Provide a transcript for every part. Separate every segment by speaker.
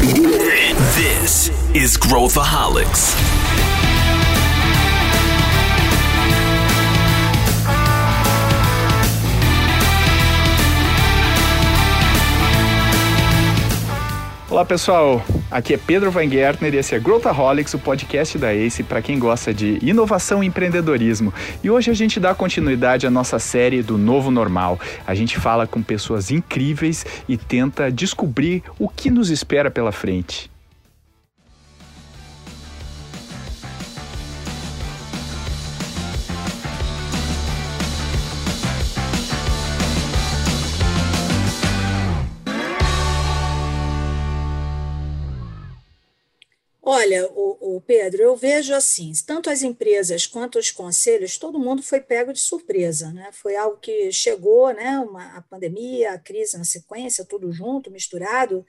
Speaker 1: This is Growthaholics.
Speaker 2: Olá pessoal, aqui é Pedro Van e esse é Growthaholics, o podcast da ACE para quem gosta de inovação e empreendedorismo. E hoje a gente dá continuidade à nossa série do Novo Normal. A gente fala com pessoas incríveis e tenta descobrir o que nos espera pela frente.
Speaker 3: Olha, o, o, Pedro, eu vejo assim, tanto as empresas quanto os conselhos, todo mundo foi pego de surpresa, né? Foi algo que chegou, né? Uma, a pandemia, a crise na sequência, tudo junto, misturado.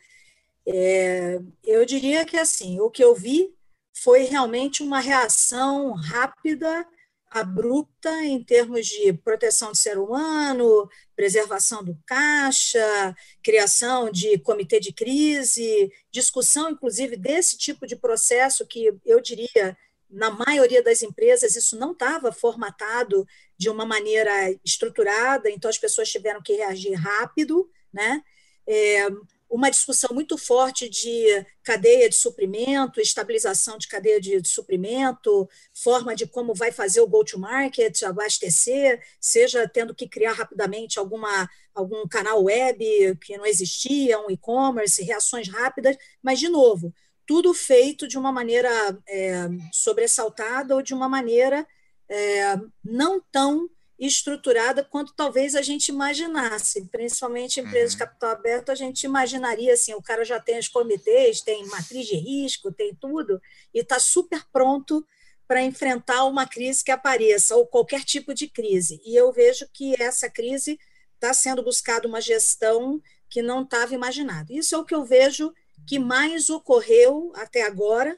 Speaker 3: É, eu diria que assim, o que eu vi foi realmente uma reação rápida abrupta em termos de proteção do ser humano, preservação do caixa, criação de comitê de crise, discussão, inclusive, desse tipo de processo que eu diria, na maioria das empresas, isso não estava formatado de uma maneira estruturada, então as pessoas tiveram que reagir rápido, né? É, uma discussão muito forte de cadeia de suprimento, estabilização de cadeia de, suprimento, forma de como vai fazer o go-to-market, abastecer, seja tendo que criar rapidamente alguma, algum canal web que não existia, um e-commerce, reações rápidas, mas, de novo, tudo feito de uma maneira é, sobressaltada ou de uma maneira é, não tão estruturada quanto talvez a gente imaginasse, principalmente em empresas uhum. de capital aberto, a gente imaginaria assim, o cara já tem os comitês, tem matriz de risco, tem tudo, e está super pronto para enfrentar uma crise que apareça, ou qualquer tipo de crise. E eu vejo que essa crise está sendo buscada uma gestão que não estava imaginada. Isso é o que eu vejo que mais ocorreu até agora,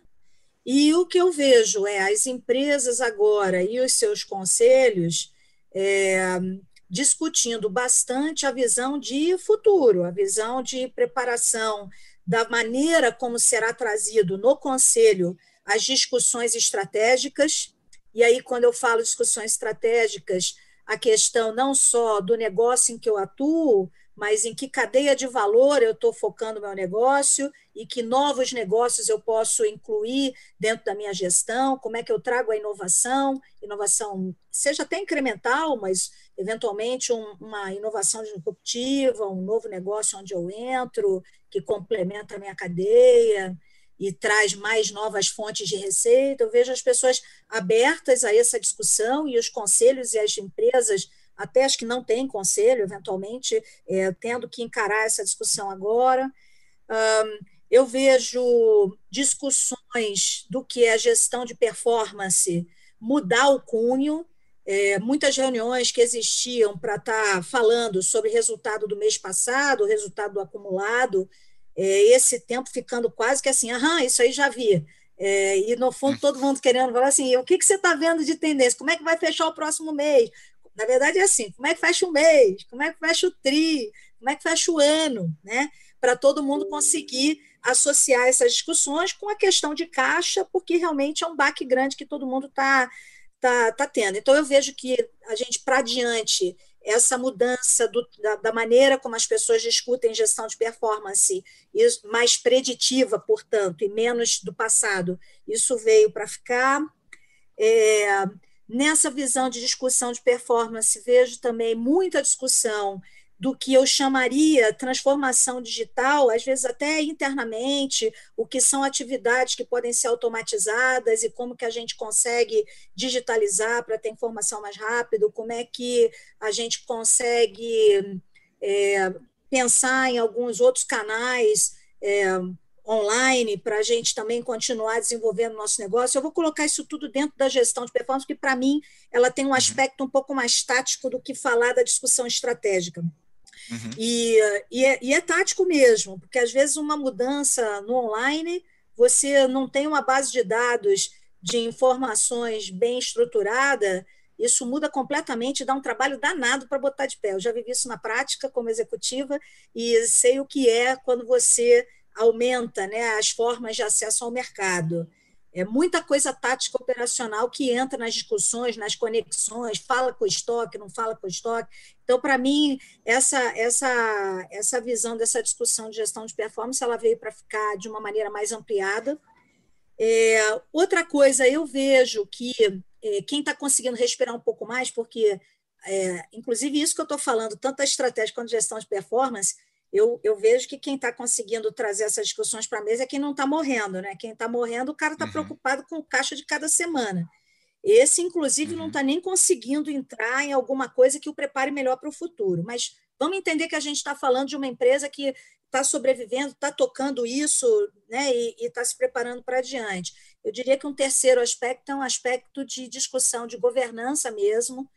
Speaker 3: e o que eu vejo é as empresas agora e os seus conselhos é, discutindo bastante a visão de futuro, a visão de preparação da maneira como será trazido no Conselho as discussões estratégicas. E aí, quando eu falo discussões estratégicas, a questão não só do negócio em que eu atuo, mas em que cadeia de valor eu estou focando meu negócio e que novos negócios eu posso incluir dentro da minha gestão, como é que eu trago a inovação, inovação seja até incremental, mas eventualmente um, uma inovação disruptiva, um novo negócio onde eu entro, que complementa a minha cadeia e traz mais novas fontes de receita. Eu vejo as pessoas abertas a essa discussão e os conselhos e as empresas até as que não têm conselho, eventualmente, é, tendo que encarar essa discussão agora. Um, eu vejo discussões do que é a gestão de performance mudar o cunho. É, muitas reuniões que existiam para estar tá falando sobre resultado do mês passado, resultado do acumulado, é, esse tempo ficando quase que assim, aham, isso aí já vi. É, e no fundo todo mundo querendo falar assim, o que, que você está vendo de tendência? Como é que vai fechar o próximo mês? Na verdade, é assim: como é que fecha o mês? Como é que fecha o TRI? Como é que fecha o ano? Né? Para todo mundo conseguir associar essas discussões com a questão de caixa, porque realmente é um baque grande que todo mundo está tá, tá tendo. Então, eu vejo que a gente, para adiante, essa mudança do, da, da, maneira como as pessoas discutem gestão de performance, mais preditiva, portanto, e menos do passado, isso veio para ficar. É, Nessa visão de discussão de performance, vejo também muita discussão do que eu chamaria transformação digital, às vezes até internamente, o que são atividades que podem ser automatizadas e como que a gente consegue digitalizar para ter informação mais rápido, como é que a gente consegue é, pensar em alguns outros canais é, online para a gente também continuar desenvolvendo o nosso negócio. Eu vou colocar isso tudo dentro da gestão de performance, porque para mim ela tem um uhum. aspecto um pouco mais tático do que falar da discussão estratégica. Uhum. E, e, é, e é tático mesmo, porque às vezes uma mudança no online, você não tem uma base de dados de informações bem estruturada, isso muda completamente, dá um trabalho danado para botar de pé. Eu já vivi isso na prática como executiva e sei o que é quando você aumenta né, as formas de acesso ao mercado. É muita coisa tática operacional que entra nas discussões, nas conexões, fala com o estoque, não fala com o estoque. Então, para mim, essa, essa, essa visão dessa discussão de gestão de performance ela veio para ficar de uma maneira mais ampliada. É, outra coisa, eu vejo que é, quem está conseguindo respirar um pouco mais, porque, é, inclusive, isso que eu estou falando, tanto a estratégia quanto a gestão de performance, eu, eu vejo que quem está conseguindo trazer essas discussões para a mesa é quem não está morrendo, né? Quem está morrendo, o cara está uhum. preocupado com o caixa de cada semana. Esse, inclusive, uhum. não está nem conseguindo entrar em alguma coisa que o prepare melhor para o futuro. Mas vamos entender que a gente está falando de uma empresa que está sobrevivendo, está tocando isso né, e está se preparando para adiante. Eu diria que um terceiro aspecto é um aspecto de discussão de governança mesmo,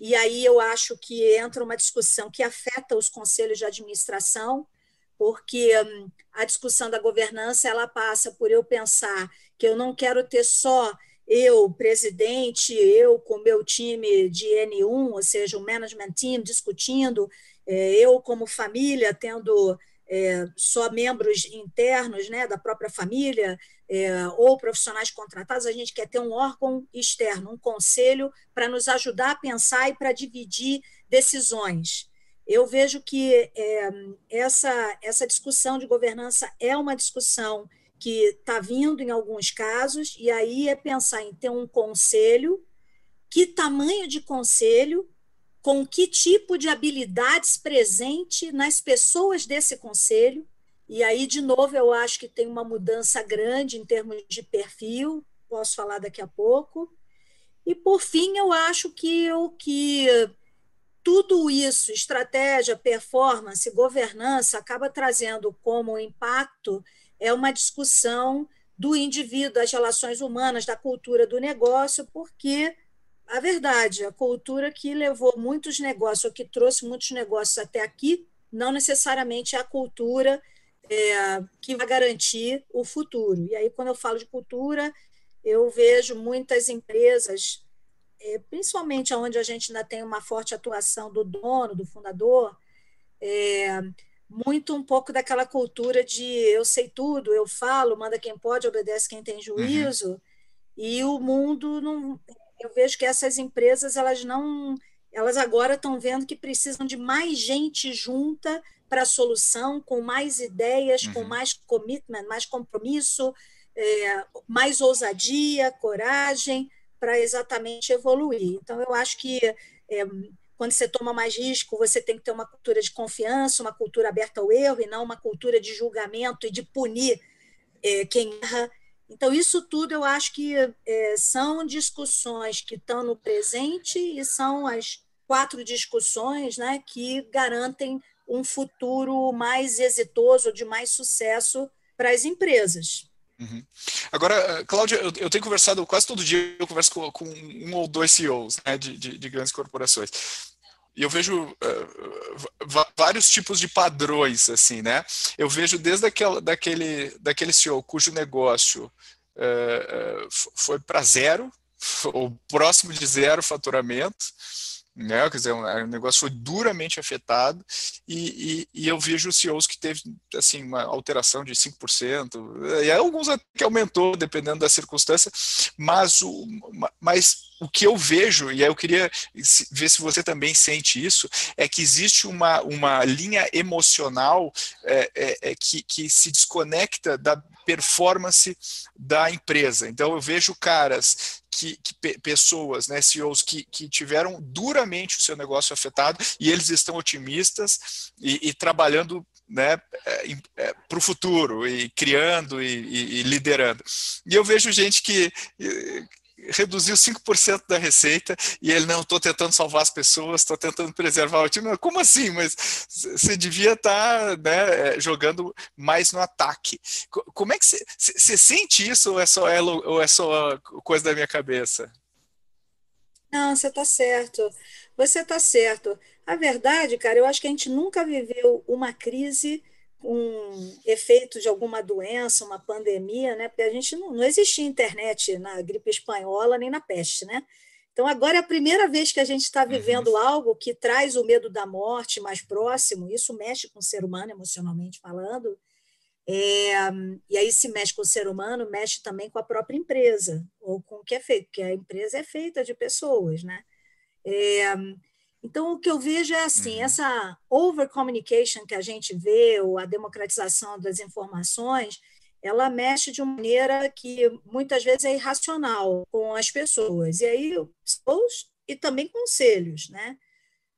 Speaker 3: e aí eu acho que entra uma discussão que afeta os conselhos de administração, porque hum, a discussão da governança ela passa por eu pensar que eu não quero ter só eu, presidente, eu com meu time de N1, ou seja, o management team discutindo, é, eu como família tendo é, só membros internos né, da própria família é, ou profissionais contratados, a gente quer ter um órgão externo, um conselho, para nos ajudar a pensar e para dividir decisões. Eu vejo que é, essa, essa discussão de governança é uma discussão que está vindo em alguns casos, e aí é pensar em ter um conselho, que tamanho de conselho, com que tipo de habilidades presente nas pessoas desse conselho. E aí, de novo, eu acho que tem uma mudança grande em termos de perfil, posso falar daqui a pouco. E, por fim, eu acho que o que tudo isso, estratégia, performance, governança, acaba trazendo como impacto é uma discussão do indivíduo, das relações humanas, da cultura do negócio, porque a verdade, a cultura que levou muitos negócios, ou que trouxe muitos negócios até aqui, não necessariamente é a cultura é, que vai garantir o futuro. E aí, quando eu falo de cultura, eu vejo muitas empresas, é, principalmente onde a gente ainda tem uma forte atuação do dono, do fundador, é, muito um pouco daquela cultura de eu sei tudo, eu falo, manda quem pode, obedece quem tem uhum. juízo, uhum. e o mundo não eu vejo que essas empresas elas não elas agora estão vendo que precisam de mais gente junta para a solução, com mais ideias, uhum. com mais commitment, mais compromisso, é, mais ousadia, coragem, para exatamente evoluir. Então, eu acho que é, quando você toma mais risco, você tem que ter uma cultura de confiança, uma cultura aberta ao erro, e não uma cultura de julgamento e de punir é, quem erra então, isso tudo eu acho que é, são discussões que estão no presente e são as quatro discussões né, que garantem um futuro mais exitoso, de mais sucesso para as empresas.
Speaker 2: Uhum. Agora, Cláudia, eu, tenho conversado quase todo dia, eu converso com, com um ou dois CEOs né, de, de, de grandes corporações e eu vejo uh, vários tipos de padrões, assim, né? Eu vejo desde aquela, daquele, daquele CEO cujo negócio uh, foi para zero, ou próximo de zero faturamento, né? Quer dizer, o negócio foi duramente afetado e, e, e, eu vejo CEOs que teve assim uma alteração de 5%, e alguns que aumentou dependendo da circunstância, mas o, mas o que eu vejo, e aí eu queria ver se você também sente isso, é que existe uma, uma linha emocional é, é, é que, que se desconecta da performance da empresa. Então eu vejo caras que, que, pessoas, né, CEOs que, que tiveram duramente o seu negócio afetado e eles estão otimistas e, e trabalhando né, é, é, para o futuro e criando e, e, e, liderando. E eu vejo gente que reduziu 5% da receita e ele não estou tentando salvar as pessoas, estou tentando preservar o time. Como assim? Mas você devia estar tá, né, é, jogando mais no ataque. Como é que você, sente isso ou é só ou é só coisa da minha cabeça?
Speaker 3: Não, você está certo. Você está certo. A verdade, cara, eu acho que a gente nunca viveu uma crise um efeito de alguma doença, uma pandemia, né? Porque a gente não, não existia internet na gripe espanhola nem na peste, né? Então agora é a primeira vez que a gente está vivendo uhum. algo que traz o medo da morte mais próximo. Isso mexe com o ser humano emocionalmente falando. É, e aí se mexe com o ser humano, mexe também com a própria empresa, ou com o que é feito, porque a empresa é feita de pessoas, né? É, então, o que eu vejo é assim, uhum. essa over-communication que a gente vê, ou a democratização das informações, ela mexe de uma maneira que muitas vezes é irracional com as pessoas. E aí, e também conselhos, né?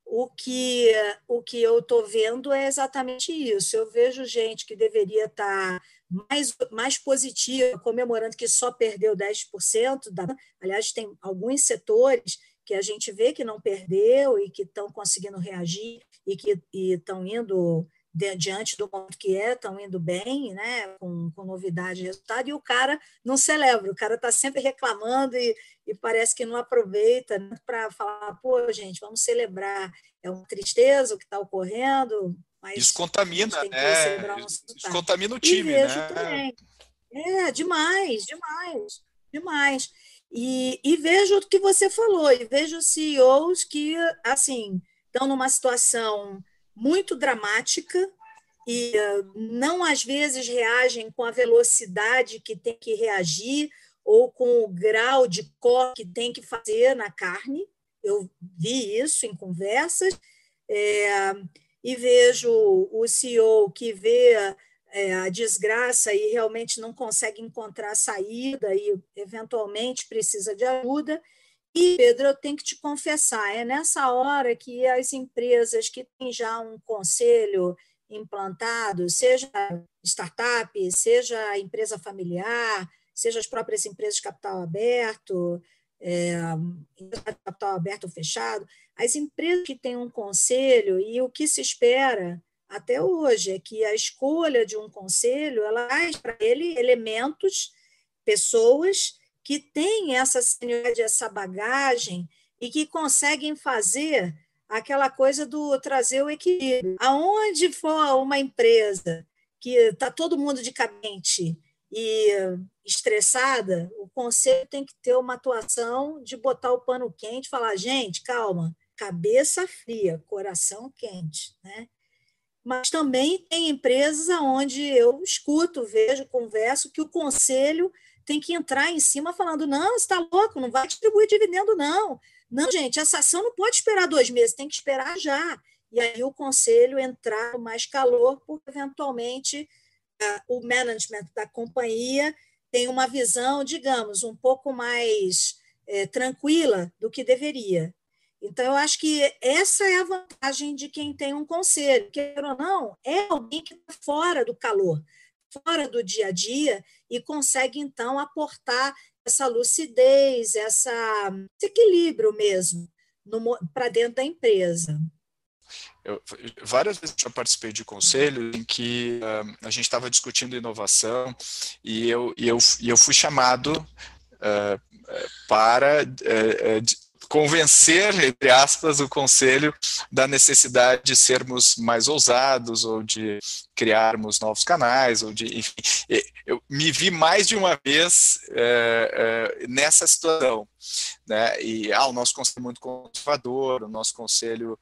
Speaker 3: O que, o que eu estou vendo é exatamente isso. Eu vejo gente que deveria estar tá mais, mais positiva, comemorando que só perdeu 10%. Da, aliás, tem alguns setores que a gente vê que não perdeu e que estão conseguindo reagir e que estão indo de, diante do mundo que é, estão indo bem, né, com, com novidade e resultado, e o cara não celebra, o cara está sempre reclamando e, e parece que não aproveita né, para falar, pô, gente, vamos celebrar, é uma tristeza o que está ocorrendo,
Speaker 2: mas Descontamina, né? Descontamina o time,
Speaker 3: né? Também. É, demais, demais, demais. E, e vejo o que você falou, e vejo CEOs que, assim, estão numa situação muito dramática e não, às vezes, reagem com a velocidade que tem que reagir ou com o grau de corte que tem que fazer na carne. Eu vi isso em conversas. É, e vejo o CEO que vê é, a desgraça e realmente não consegue encontrar saída e eventualmente precisa de ajuda. E, Pedro, eu tenho que te confessar, é nessa hora que as empresas que têm já um conselho implantado, seja startup, seja empresa familiar, seja as próprias empresas de capital aberto, é, capital aberto ou fechado, as empresas que têm um conselho e o que se espera até hoje, é que a escolha de um conselho ela traz para ele elementos, pessoas que têm essa senioridade, essa bagagem e que conseguem fazer aquela coisa do trazer o equilíbrio. Aonde for uma empresa que está todo mundo de cabente e estressada, o conselho tem que ter uma atuação de botar o pano quente, falar, gente, calma, cabeça fria, coração quente, né? Mas também tem empresas onde eu escuto, vejo, converso que o conselho tem que entrar em cima falando: não, está louco, não vai distribuir dividendo, não. Não, gente, essa ação não pode esperar dois meses, tem que esperar já. E aí o conselho entrar com mais calor, porque eventualmente o management da companhia tem uma visão, digamos, um pouco mais é, tranquila do que deveria. Então, eu acho que essa é a vantagem de quem tem um conselho. Quer ou não, é alguém que está fora do calor, fora do dia a dia e consegue, então, aportar essa lucidez, essa, esse equilíbrio mesmo para dentro da empresa.
Speaker 2: Eu, várias vezes já participei de conselho em que uh, a gente estava discutindo inovação e eu, e eu, e eu fui chamado uh, para uh, convencer, entre aspas, o conselho da necessidade de sermos mais ousados ou de criarmos novos canais, ou de, enfim, eu me vi mais de uma vez é, é, nessa situação, né? E ah, o nosso conselho é muito conservador, o nosso conselho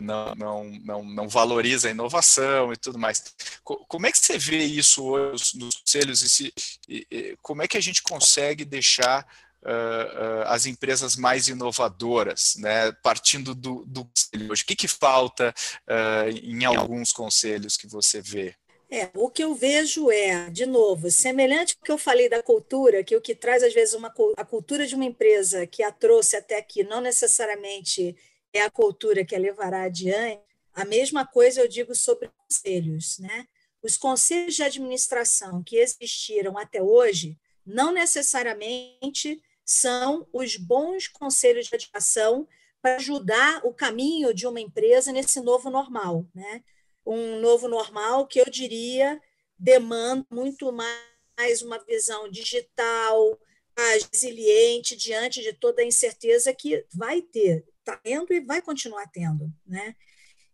Speaker 2: não, não, não, não valoriza a inovação e tudo mais. Como é que você vê isso hoje nos conselhos e, se, e como é que a gente consegue deixar uh, as empresas mais inovadoras, né, partindo do, do conselho hoje? O que, que falta uh, em alguns conselhos que você vê?
Speaker 3: É, o que eu vejo é, de novo, semelhante ao que eu falei da cultura, que o que traz às vezes uma, a cultura de uma empresa que a trouxe até aqui não necessariamente é a cultura que a levará adiante, a mesma coisa eu digo sobre conselhos, né? Os conselhos de administração que existiram até hoje não necessariamente são os bons conselhos de administração para ajudar o caminho de uma empresa nesse novo normal, né? Um novo normal que eu diria demanda muito mais uma visão digital, mais resiliente diante de toda a incerteza que vai ter, está tendo e vai continuar tendo, né?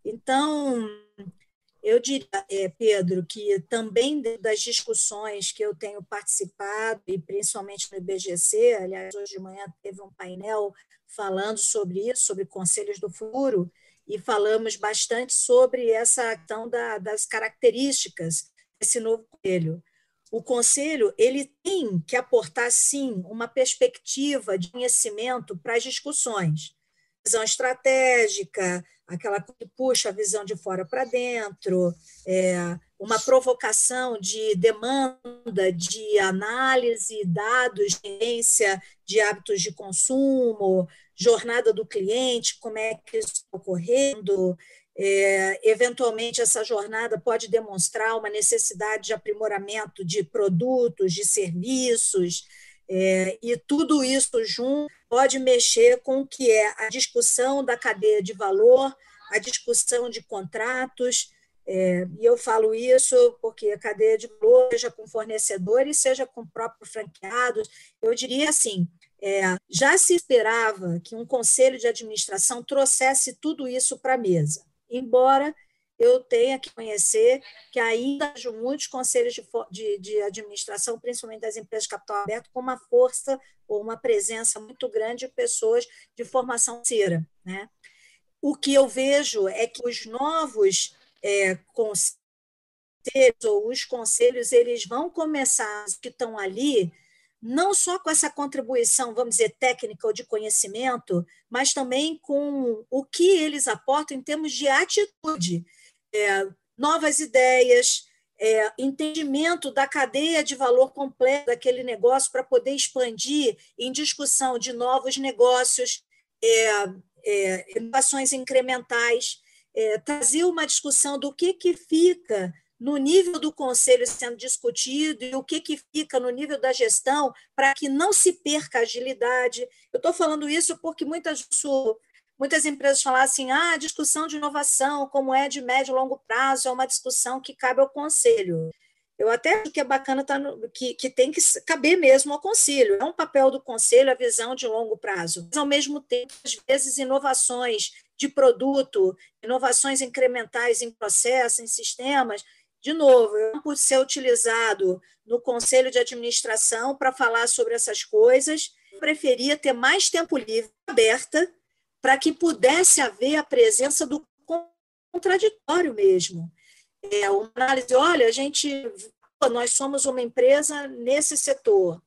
Speaker 3: Então, eu diria, é, Pedro, que também das discussões que eu tenho participado, e principalmente no IBGC, aliás, hoje de manhã teve um painel falando sobre isso, sobre conselhos do futuro, e falamos bastante sobre essa questão da, das características esse novo conselho. O conselho ele tem que aportar sim uma perspectiva de conhecimento para as discussões, visão estratégica, aquela que puxa a visão de fora para dentro, é, uma provocação de demanda de análise, dados, ciência de hábitos de consumo, jornada do cliente, como é que isso está ocorrendo. É, eventualmente, essa jornada pode demonstrar uma necessidade de aprimoramento de produtos, de serviços, é, e tudo isso junto pode mexer com o que é a discussão da cadeia de valor, a discussão de contratos, é, e eu falo isso porque a cadeia de valor, seja com fornecedores, seja com próprios franqueados, eu diria assim, é, já se esperava que um conselho de administração trouxesse tudo isso para a mesa, embora eu tenha que conhecer que ainda há muitos conselhos de, de, de, administração, principalmente das empresas de capital aberto, com uma força ou uma presença muito grande de pessoas de formação financeira. Né? O que eu vejo é que os novos é, conselhos ou os conselhos eles vão começar que estão ali não só com essa contribuição, vamos dizer, técnica ou de conhecimento, mas também com o que eles aportam em termos de atitude, é, novas ideias, é, entendimento da cadeia de valor completo daquele negócio para poder expandir em discussão de novos negócios, é, é inovações incrementais é, trazer uma discussão do que, que fica no nível do conselho sendo discutido e o que, que fica no nível da gestão para que não se perca a agilidade. Eu estou falando isso porque muitas, muitas empresas falam assim: ah, a discussão de inovação, como é de médio e longo prazo, é uma discussão que cabe ao conselho. Eu até acho que é bacana tá no, que, que tem que caber mesmo ao conselho. É um papel do conselho a visão de longo prazo. Mas, ao mesmo tempo, às vezes, inovações de produto, inovações incrementais em processos, em sistemas, de novo, eu por ser utilizado no conselho de administração para falar sobre essas coisas, preferia ter mais tempo livre aberta para que pudesse haver a presença do contraditório mesmo. É uma análise, olha, a gente, nós somos uma empresa nesse setor,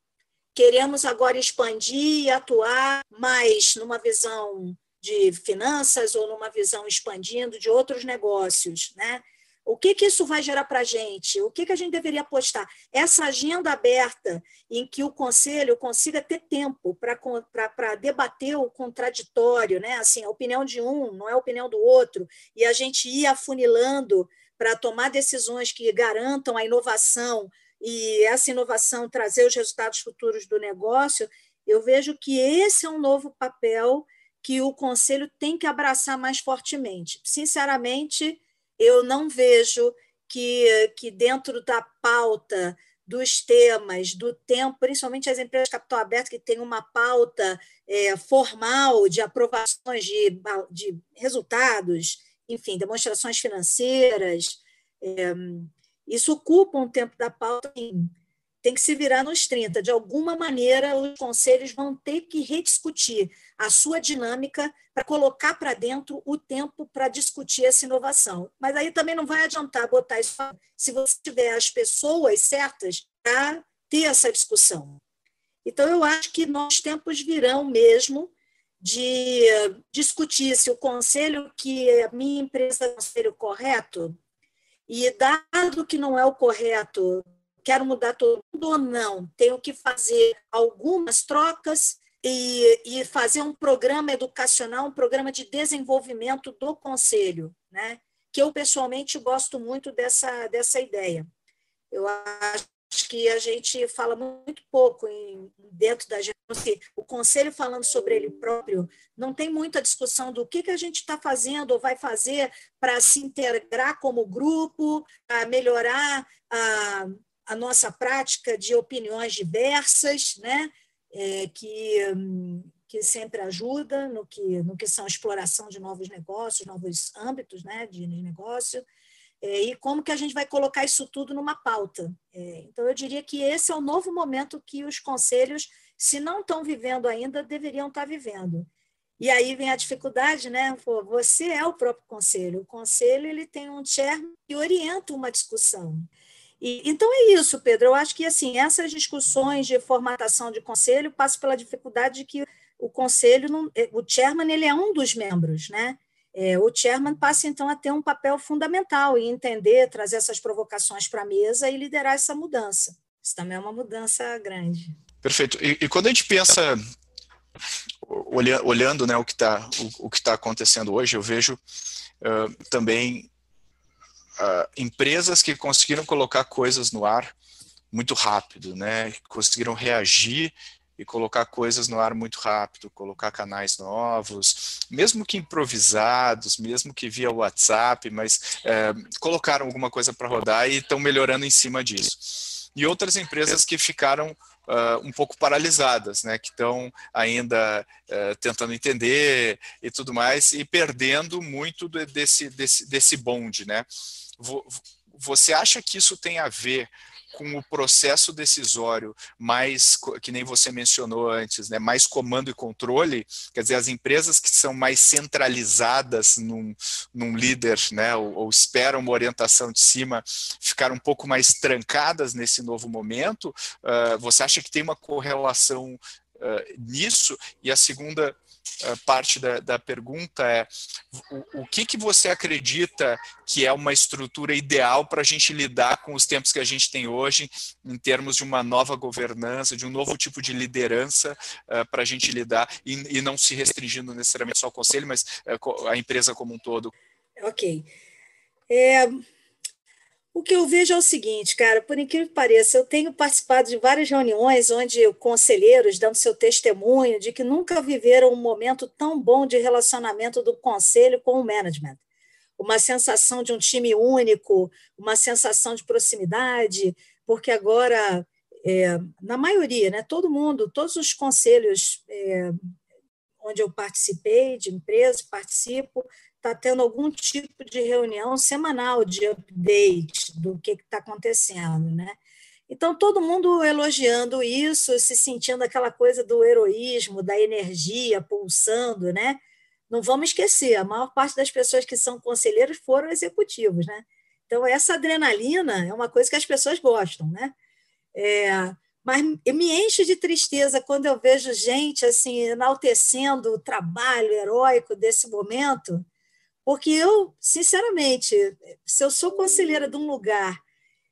Speaker 3: queremos agora expandir e atuar mais numa visão de finanças ou numa visão expandindo de outros negócios, né? O que, que isso vai gerar para a gente? O que, que a gente deveria apostar? Essa agenda aberta em que o conselho consiga ter tempo para debater o contraditório, né? assim, a opinião de um não é a opinião do outro, e a gente ir afunilando para tomar decisões que garantam a inovação e essa inovação trazer os resultados futuros do negócio, eu vejo que esse é um novo papel que o Conselho tem que abraçar mais fortemente. Sinceramente, eu não vejo que, que dentro da pauta dos temas, do tempo, principalmente as empresas de capital aberto, que têm uma pauta é, formal de aprovações de, de resultados, enfim, demonstrações financeiras, é, isso ocupa um tempo da pauta. Em, tem que se virar nos 30. De alguma maneira, os conselhos vão ter que rediscutir a sua dinâmica para colocar para dentro o tempo para discutir essa inovação. Mas aí também não vai adiantar botar isso se você tiver as pessoas certas para ter essa discussão. Então, eu acho que nós tempos virão mesmo de discutir se o conselho que a minha empresa é o conselho correto, e dado que não é o correto, quero mudar todo mundo ou não, tenho que fazer algumas trocas e, e fazer um programa educacional, um programa de desenvolvimento do conselho, né? que eu pessoalmente gosto muito dessa, dessa ideia. Eu acho que a gente fala muito pouco em, dentro da gente, o conselho falando sobre ele próprio, não tem muita discussão do que, que a gente está fazendo ou vai fazer para se integrar como grupo, para melhorar a, a nossa prática de opiniões diversas, né? É, que, que sempre ajuda no que, no que são exploração de novos negócios, novos âmbitos né, de negócio, é, e como que a gente vai colocar isso tudo numa pauta. É, então, eu diria que esse é o novo momento que os conselhos, se não estão vivendo ainda, deveriam estar vivendo. E aí vem a dificuldade, né? Pô, você é o próprio conselho. O conselho ele tem um chairman que orienta uma discussão. E, então é isso, Pedro. Eu acho que assim essas discussões de formatação de conselho passam pela dificuldade de que o conselho, não, é, o chairman ele é um dos membros, né? É, o chairman passa então a ter um papel fundamental em entender, trazer essas provocações para a mesa e liderar essa mudança. Isso também é uma mudança grande.
Speaker 2: Perfeito. E, e quando a gente pensa olhando né, o que está o, o que tá acontecendo hoje, eu vejo uh, também uh, empresas que conseguiram colocar coisas no ar muito rápido, né? Conseguiram reagir e colocar coisas no ar muito rápido, colocar canais novos, mesmo que improvisados, mesmo que via WhatsApp, mas é, colocaram alguma coisa para rodar e estão melhorando em cima disso. E outras empresas que ficaram Uh, um pouco paralisadas, né, que estão ainda uh, tentando entender e tudo mais e perdendo muito desse, desse, desse bonde, né? Você acha que isso tem a ver com o processo decisório mais, que nem você mencionou antes, né, mais comando e controle, quer dizer, as empresas que são mais centralizadas num, num líder, né, ou, ou esperam uma orientação de cima, ficaram um pouco mais trancadas nesse novo momento, uh, você acha que tem uma correlação uh, nisso? E a segunda parte da, da pergunta é o, o, que, que você acredita que é uma estrutura ideal para a gente lidar com os tempos que a gente tem hoje, em termos de uma nova governança, de um novo tipo de liderança uh, para a gente lidar, e, e, não se restringindo necessariamente só ao conselho, mas uh, a empresa como um todo?
Speaker 3: Ok. É, o que eu vejo é o seguinte, cara, por incrível que pareça, eu tenho participado de várias reuniões onde conselheiros dando seu testemunho de que nunca viveram um momento tão bom de relacionamento do conselho com o management. Uma sensação de um time único, uma sensação de proximidade, porque agora, é, na maioria, né, todo mundo, todos os conselhos é, onde eu participei, de empresas, participo, está tendo algum tipo de reunião semanal de update do que está acontecendo, né? Então, todo mundo elogiando isso, se sentindo aquela coisa do heroísmo, da energia pulsando, né? Não vamos esquecer, a maior parte das pessoas que são conselheiros foram executivos, né? Então, essa adrenalina é uma coisa que as pessoas gostam, né? É, mas me enche de tristeza quando eu vejo gente assim enaltecendo o trabalho heróico desse momento porque eu, sinceramente, se eu sou conselheira de um lugar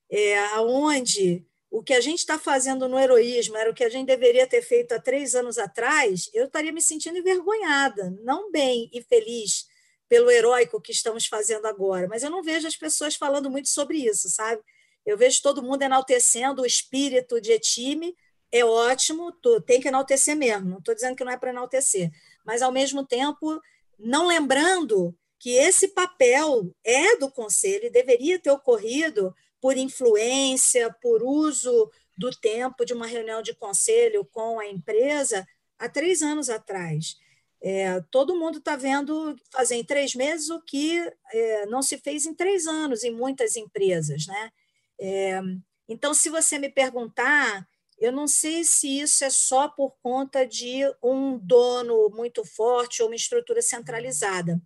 Speaker 3: é, onde o que a gente está fazendo no heroísmo era o que a gente deveria ter feito há três anos atrás, eu estaria me sentindo envergonhada, não bem e feliz pelo heróico que estamos fazendo agora. Mas eu não vejo as pessoas falando muito sobre isso, sabe? Eu vejo todo mundo enaltecendo o espírito de time, é ótimo, tem que enaltecer mesmo, não estou dizendo que não é para enaltecer, mas, ao mesmo tempo, não lembrando que esse papel é do conselho e deveria ter ocorrido por influência, por uso do tempo de uma reunião de conselho com a empresa há três anos atrás. É, todo mundo está vendo fazer em três meses o que é, não se fez em três anos em muitas empresas. Né? É, então, se você me perguntar, eu não sei se isso é só por conta de um dono muito forte ou uma estrutura centralizada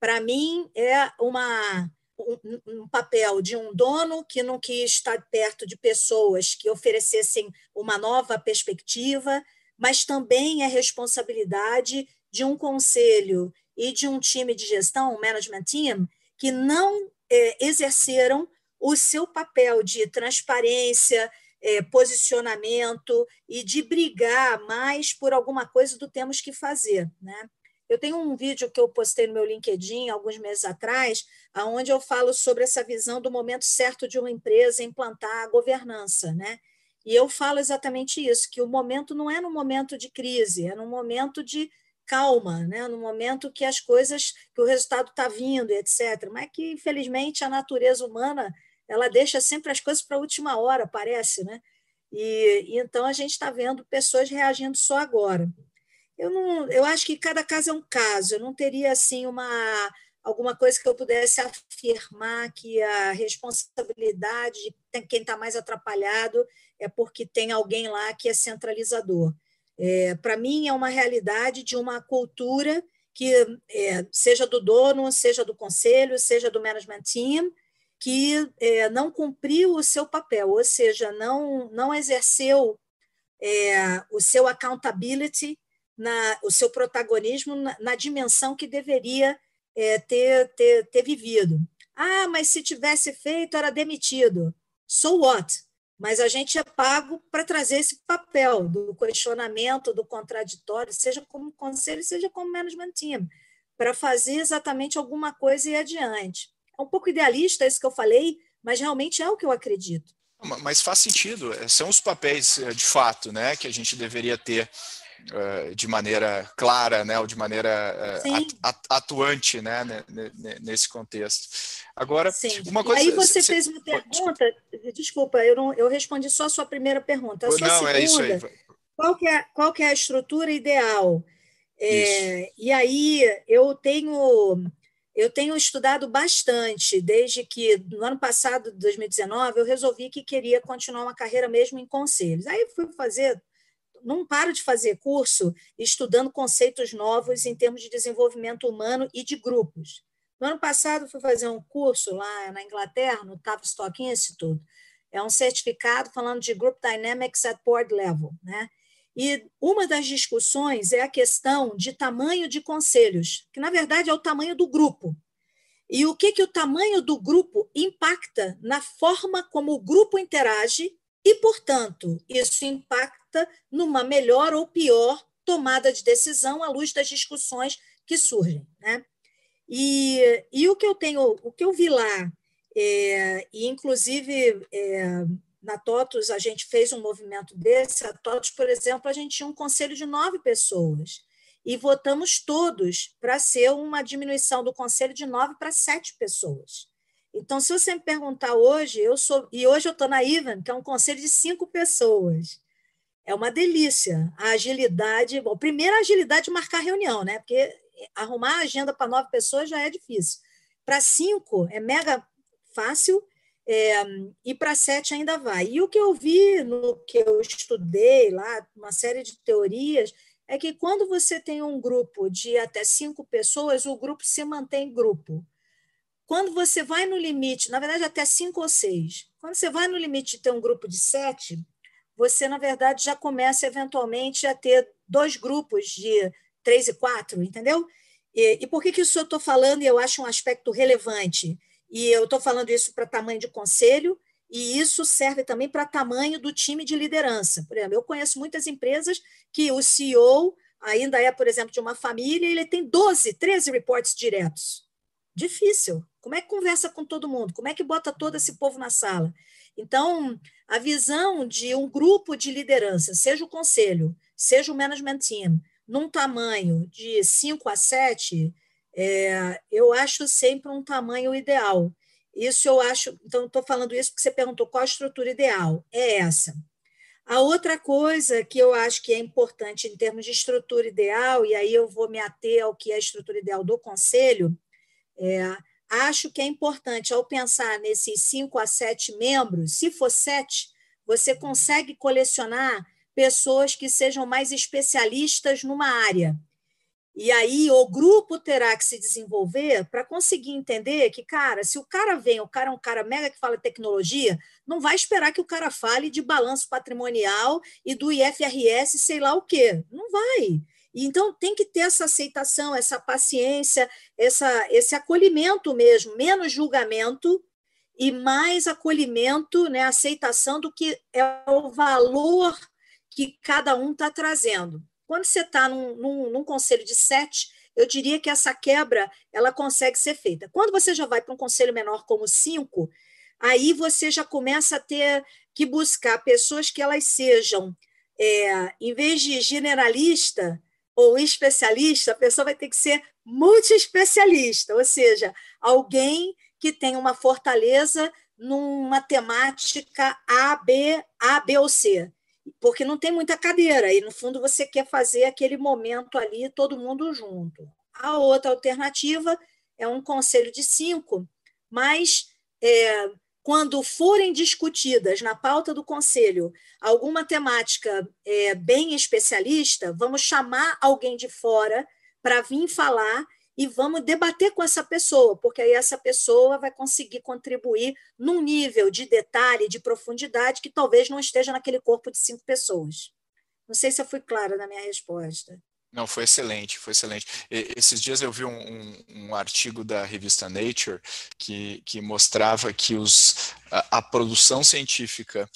Speaker 3: para mim, é uma, um, um, papel de um dono que não quis estar perto de pessoas que oferecessem uma nova perspectiva, mas também é responsabilidade de um conselho e de um time de gestão, um management team, que não é, exerceram o seu papel de transparência, é, posicionamento e de brigar mais por alguma coisa do temos que fazer. Né? Eu tenho um vídeo que eu postei no meu LinkedIn alguns meses atrás, onde eu falo sobre essa visão do momento certo de uma empresa implantar a governança, né? E eu falo exatamente isso, que o momento não é no momento de crise, é no momento de calma, né? no momento que as coisas, que o resultado está vindo, etc. Mas que, infelizmente, a natureza humana ela deixa sempre as coisas para a última hora, parece, né? E, e então a gente está vendo pessoas reagindo só agora. Eu não, eu acho que cada caso é um caso. Eu não teria assim uma alguma coisa que eu pudesse afirmar que a responsabilidade de quem está mais atrapalhado é porque tem alguém lá que é centralizador. É, Para mim, é uma realidade de uma cultura que é, seja do dono, seja do conselho, seja do management team, que é, não cumpriu o seu papel, ou seja, não, não exerceu é, o seu accountability, na, o seu protagonismo na, na dimensão que deveria é, ter, ter, ter vivido. Ah, mas se tivesse feito, era demitido. So what? Mas a gente é pago para trazer esse papel do questionamento, do contraditório, seja como conselho, seja como management team, para fazer exatamente alguma coisa e adiante. É um pouco idealista isso que eu falei, mas realmente é o que eu acredito.
Speaker 2: Mas faz sentido, é, são os papéis eh, de fato né, que a gente deveria ter de maneira clara, né, ou de maneira uh, atuante né, nesse contexto. Agora,
Speaker 3: Sim. uma coisa. E aí você fez uma pergunta, desculpa, eu, não, eu respondi só a sua primeira pergunta. A sua não, segunda, é isso aí. Qual que é, qual que é a estrutura ideal? É, e aí eu tenho eu tenho estudado bastante, desde que no ano passado, 2019, eu resolvi que queria continuar uma carreira mesmo em conselhos. Aí fui fazer, não paro de fazer curso estudando conceitos novos em termos de desenvolvimento humano e de grupos. No ano passado, fui fazer um curso lá na Inglaterra, no Tavistock Institute. É um certificado falando de Group Dynamics at Board Level. Né? E uma das discussões é a questão de tamanho de conselhos, que na verdade é o tamanho do grupo. E o que, que o tamanho do grupo impacta na forma como o grupo interage e, portanto, isso impacta numa melhor ou pior tomada de decisão à luz das discussões que surgem. Né? E, e o que eu tenho, o que eu vi lá, é, e inclusive é, na TOTUS a gente fez um movimento desse. A TOTUS, por exemplo, a gente tinha um conselho de nove pessoas e votamos todos para ser uma diminuição do conselho de nove para sete pessoas. Então, se você me perguntar hoje, eu sou. E hoje eu estou na Ivan, que é um conselho de cinco pessoas. É uma delícia. A agilidade. Bom, primeiro a agilidade de marcar reunião, né? Porque arrumar a agenda para nove pessoas já é difícil. Para cinco é mega fácil é, e para sete ainda vai. E o que eu vi no que eu estudei lá, uma série de teorias, é que quando você tem um grupo de até cinco pessoas, o grupo se mantém grupo. Quando você vai no limite, na verdade, até cinco ou seis, quando você vai no limite de ter um grupo de sete, você, na verdade, já começa eventualmente a ter dois grupos de três e quatro, entendeu? E, e por que, que isso eu estou falando e eu acho um aspecto relevante? E eu estou falando isso para tamanho de conselho, e isso serve também para tamanho do time de liderança. Por exemplo, eu conheço muitas empresas que o CEO ainda é, por exemplo, de uma família e ele tem 12, 13 reportes diretos. Difícil. Como é que conversa com todo mundo? Como é que bota todo esse povo na sala? Então, a visão de um grupo de liderança, seja o conselho, seja o management team, num tamanho de 5 a 7, é, eu acho sempre um tamanho ideal. Isso eu acho. Então, estou falando isso porque você perguntou qual a estrutura ideal. É essa. A outra coisa que eu acho que é importante em termos de estrutura ideal, e aí eu vou me ater ao que é a estrutura ideal do conselho, é, acho que é importante, ao pensar nesses cinco a sete membros, se for sete, você consegue colecionar pessoas que sejam mais especialistas numa área. E aí o grupo terá que se desenvolver para conseguir entender que, cara, se o cara vem, o cara é um cara mega que fala tecnologia, não vai esperar que o cara fale de balanço patrimonial e do IFRS, sei lá o quê. Não vai. Então tem que ter essa aceitação, essa paciência, essa, esse acolhimento mesmo, menos julgamento e mais acolhimento, né, aceitação do que é o valor que cada um está trazendo. Quando você está num, num, num conselho de sete, eu diria que essa quebra ela consegue ser feita. Quando você já vai para um conselho menor como cinco, aí você já começa a ter que buscar pessoas que elas sejam, é, em vez de generalista ou especialista, a pessoa vai ter que ser multiespecialista, ou seja, alguém que tem uma fortaleza numa temática A, B, A, B ou C porque não tem muita cadeira, e no fundo você quer fazer aquele momento ali, todo mundo junto. A outra alternativa é um conselho de cinco, mas é, quando forem discutidas na pauta do conselho alguma temática é, bem especialista, vamos chamar alguém de fora para vir falar e vamos debater com essa pessoa, porque aí essa pessoa vai conseguir contribuir num nível de detalhe, de profundidade, que talvez não esteja naquele corpo de cinco pessoas. Não sei se eu fui clara na minha resposta.
Speaker 2: Não, foi excelente, foi excelente. E, esses dias eu vi um, um, um, artigo da revista Nature que, que mostrava que os, a, a produção científica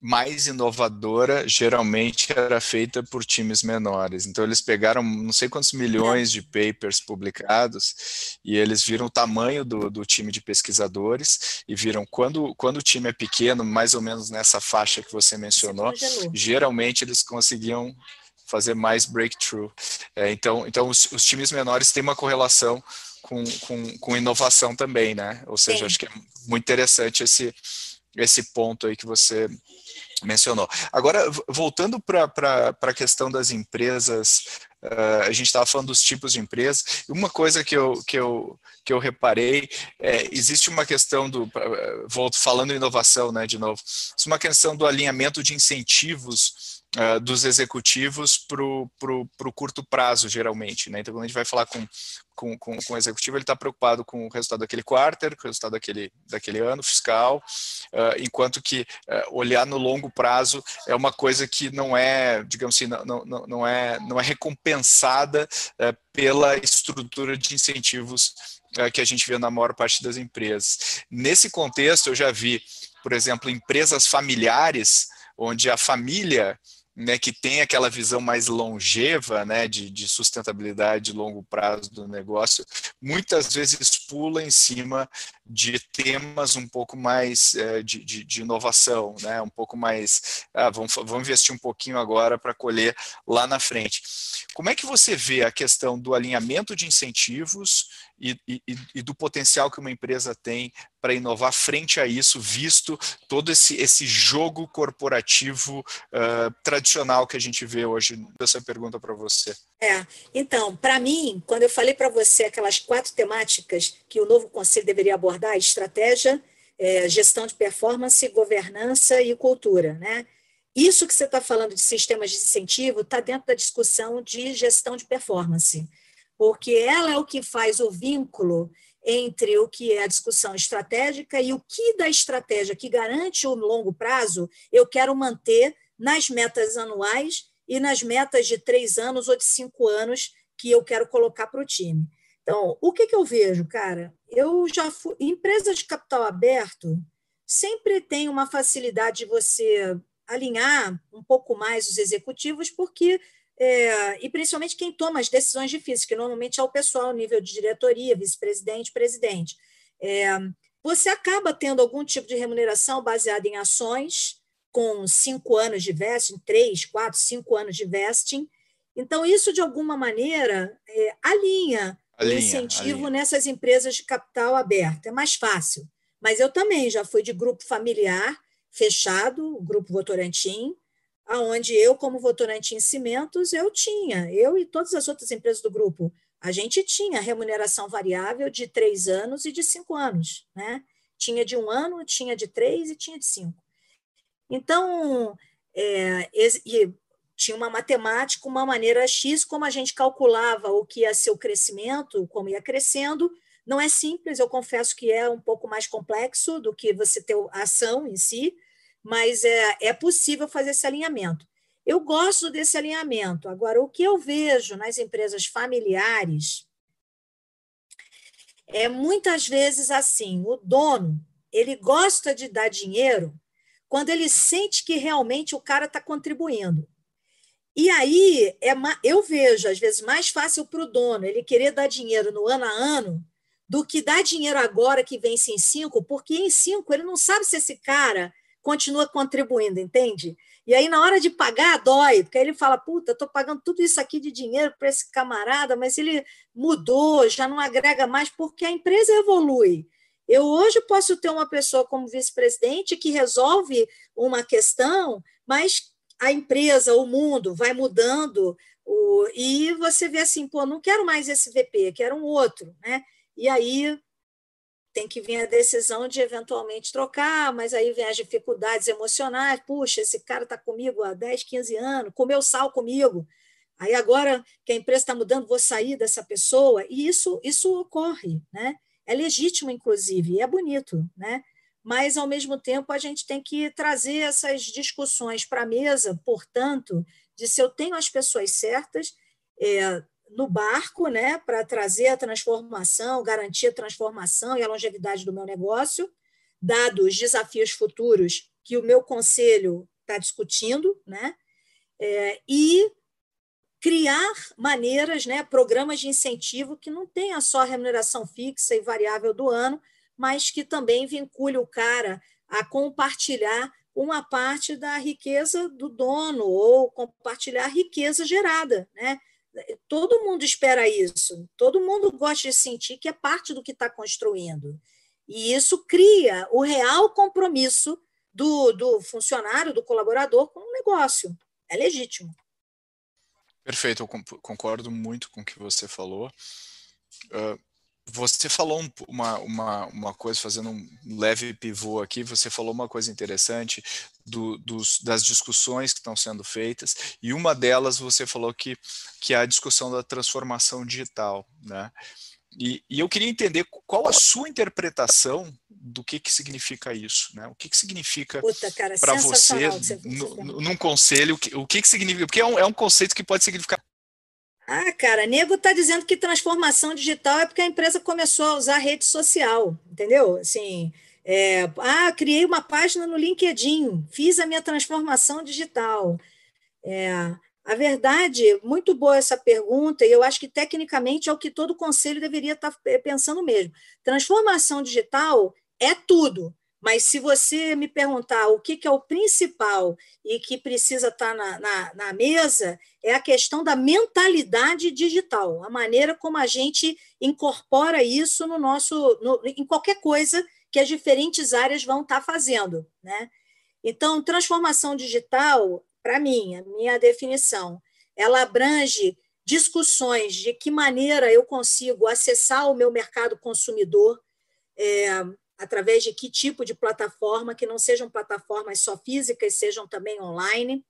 Speaker 2: mais inovadora geralmente era feita por times menores. Então eles pegaram não sei quantos milhões de papers publicados e eles viram o tamanho do, do time de pesquisadores e viram quando, quando o time é pequeno, mais ou menos nessa faixa que você mencionou, geralmente eles conseguiam fazer mais breakthrough. É, então, então os, os, times menores têm uma correlação com, com, com inovação também, né? Ou seja, Sim. acho que é muito interessante esse, esse ponto aí que você mencionou. Agora, voltando para a questão das empresas, uh, a gente estava falando dos tipos de empresas, uma coisa que eu, que eu, que eu reparei, é, existe uma questão do, volto falando em inovação, né, de novo, uma questão do alinhamento de incentivos uh, dos executivos para o curto prazo, geralmente. Né? Então, quando a gente vai falar com, com, com, com o executivo, ele está preocupado com o resultado daquele quarter, com o resultado daquele, daquele ano fiscal, uh, enquanto que uh, olhar no longo prazo é uma coisa que não é, digamos assim, não, não, não, é, não é recompensada pela estrutura de incentivos que a gente vê na maior parte das empresas. Nesse contexto, eu já vi, por exemplo, empresas familiares, onde a família né, que tem aquela visão mais longeva, né, de, de, sustentabilidade de longo prazo do negócio, muitas vezes pula em cima de temas um pouco mais é, de, de, de, inovação, né, um pouco mais, ah, vamos, vamos investir um pouquinho agora para colher lá na frente. Como é que você vê a questão do alinhamento de incentivos e, e, e do potencial que uma empresa tem para inovar frente a isso, visto todo esse, esse jogo corporativo uh, tradicional que a gente vê hoje? Essa pergunta para você.
Speaker 3: É, então, para mim, quando eu falei para você aquelas quatro temáticas que o novo conselho deveria abordar, estratégia, é, gestão de performance, governança e cultura, né? Isso que você está falando de sistemas de incentivo está dentro da discussão de gestão de performance porque ela é o que faz o vínculo entre o que é a discussão estratégica e o que da estratégia que garante o longo prazo eu quero manter nas metas anuais e nas metas de três anos ou de cinco anos que eu quero colocar para o time. Então, o que, que eu vejo, cara? Eu já fui. De capital aberto sempre tem uma facilidade de você alinhar um pouco mais os executivos, porque é, e principalmente quem toma as decisões difíceis, que normalmente é o pessoal, nível de diretoria, vice-presidente, presidente. É, você acaba tendo algum tipo de remuneração baseada em ações, com cinco anos de vesting, três, quatro, cinco anos de vesting. Então, isso, de alguma maneira, é, alinha, alinha o incentivo alinha. nessas empresas de capital aberto. É mais fácil. Mas eu também já fui de grupo familiar fechado, o Grupo Votorantim, aonde eu, como votorante em cimentos, eu tinha, eu e todas as outras empresas do grupo, a gente tinha remuneração variável de três anos e de cinco anos, né? Tinha de um ano, tinha de três e tinha de cinco. Então, é, e tinha uma matemática, uma maneira X, como a gente calculava o que ia ser o crescimento, como ia crescendo. Não é simples, eu confesso que é um pouco mais complexo do que você ter a ação em si, mas é, é possível fazer esse alinhamento. Eu gosto desse alinhamento. Agora, o que eu vejo nas empresas familiares é muitas vezes assim: o dono ele gosta de dar dinheiro quando ele sente que realmente o cara está contribuindo. E aí é eu vejo às vezes mais fácil para o dono ele querer dar dinheiro no ano a ano do que dar dinheiro agora que vence em cinco, porque em cinco ele não sabe se esse cara continua contribuindo, entende? E aí, na hora de pagar, dói, porque aí ele fala: puta, estou pagando tudo isso aqui de dinheiro para esse camarada, mas ele mudou, já não agrega mais, porque a empresa evolui. Eu hoje posso ter uma pessoa como vice-presidente que resolve uma questão, mas a empresa, o mundo vai mudando, o, e você vê assim, pô, não quero mais esse VP, quero um outro, né? E aí tem que vir a decisão de eventualmente trocar, mas aí vem as dificuldades emocionais. Puxa, esse cara está comigo há 10, 15 anos, comeu sal comigo. aí agora que a empresa está mudando, vou sair dessa pessoa, e isso, isso ocorre, né? É legítimo, inclusive, é bonito, né? Mas, ao mesmo tempo, a gente tem que trazer essas discussões para a mesa, portanto, de se eu tenho as pessoas certas é, no barco, né, para trazer a transformação, garantir a transformação e a longevidade do meu negócio, dados os desafios futuros que o meu conselho está discutindo, né, é, e criar maneiras, né, programas de incentivo que não tenha só remuneração fixa e variável do ano, mas que também vincule o cara a compartilhar uma parte da riqueza do dono ou compartilhar a riqueza gerada, né? Todo mundo espera isso, todo mundo gosta de sentir que é parte do que está construindo. E isso cria o real compromisso do, do funcionário, do colaborador com o negócio. É legítimo.
Speaker 2: Perfeito, eu concordo muito com o que você falou. Uh, você falou uma, uma, uma coisa, fazendo um leve pivô aqui, você falou uma coisa interessante do, dos, das discussões que estão sendo feitas, e uma delas você falou que, que é a discussão da transformação digital. Né? E, e eu queria entender qual a sua interpretação do que, que significa isso, né? O que, que significa para você, no, num conselho, o que, o que, que significa? Porque é um, é um conceito que pode significar
Speaker 3: ah, cara, nego está dizendo que transformação digital é porque a empresa começou a usar rede social, entendeu? Assim, é, ah, criei uma página no LinkedIn, fiz a minha transformação digital. É, a verdade, muito boa essa pergunta, e eu acho que tecnicamente é o que todo conselho deveria estar tá pensando mesmo. Transformação digital é tudo, mas se você me perguntar o que, que é o principal e que precisa estar na, na, na, mesa, é a questão da mentalidade digital, a maneira como a gente incorpora isso no nosso, no, em qualquer coisa que as diferentes áreas vão estar fazendo. Né? Então, transformação digital, para mim, a minha definição, ela abrange discussões de que maneira eu consigo acessar o meu mercado consumidor. É, através de que tipo de plataforma, que não sejam plataformas só físicas, sejam também online.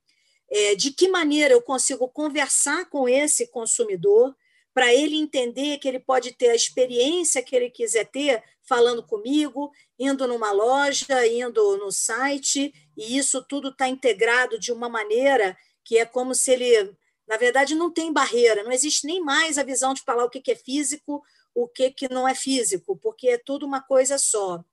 Speaker 3: É, de que maneira eu consigo conversar com esse consumidor para ele entender que ele pode ter a experiência que ele quiser ter falando comigo, indo numa loja, indo no site, e isso tudo está integrado de uma maneira que é como se ele, na verdade, não tem barreira, não existe nem mais a visão de falar o que é físico, o que, que não é físico, porque é tudo uma coisa só.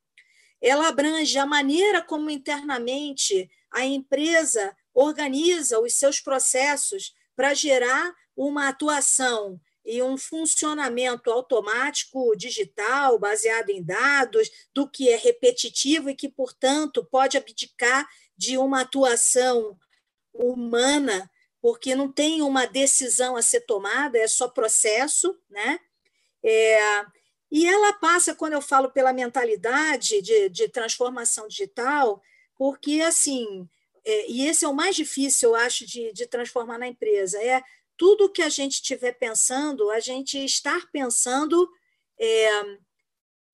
Speaker 3: Ela abrange a maneira como internamente a empresa organiza os seus processos para gerar uma atuação e um funcionamento automático digital, baseado em dados, do que é repetitivo e que, portanto, pode abdicar de uma atuação humana, porque não tem uma decisão a ser tomada, é só processo, né? É, e ela passa, quando eu falo pela mentalidade de, de transformação digital, porque, assim, é, e esse é o mais difícil, eu acho, de, de transformar na empresa, é tudo que a gente estiver pensando, a gente estar pensando é,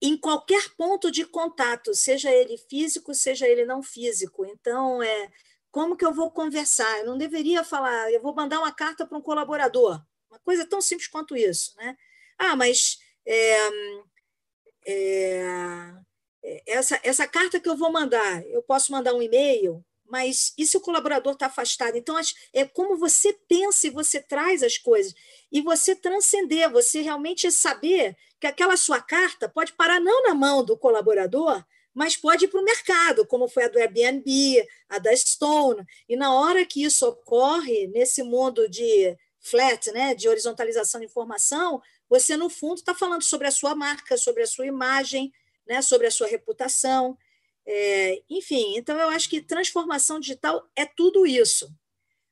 Speaker 3: em qualquer ponto de contato, seja ele físico, seja ele não físico. Então, é como que eu vou conversar? Eu não deveria falar, eu vou mandar uma carta para um colaborador, uma coisa tão simples quanto isso, né? Ah, mas é, é, essa, essa carta que eu vou mandar, eu posso mandar um e-mail, mas e se o colaborador está afastado? Então, é como você pensa e você traz as coisas, e você transcender, você realmente saber que aquela sua carta pode parar não na mão do colaborador, mas pode ir para o mercado, como foi a do Airbnb, a da Stone. E na hora que isso ocorre, nesse mundo de flat, né, de horizontalização de informação, você, no fundo, está falando sobre a sua marca, sobre a sua imagem, né, sobre a sua reputação. É, enfim, então eu acho que transformação digital é tudo isso.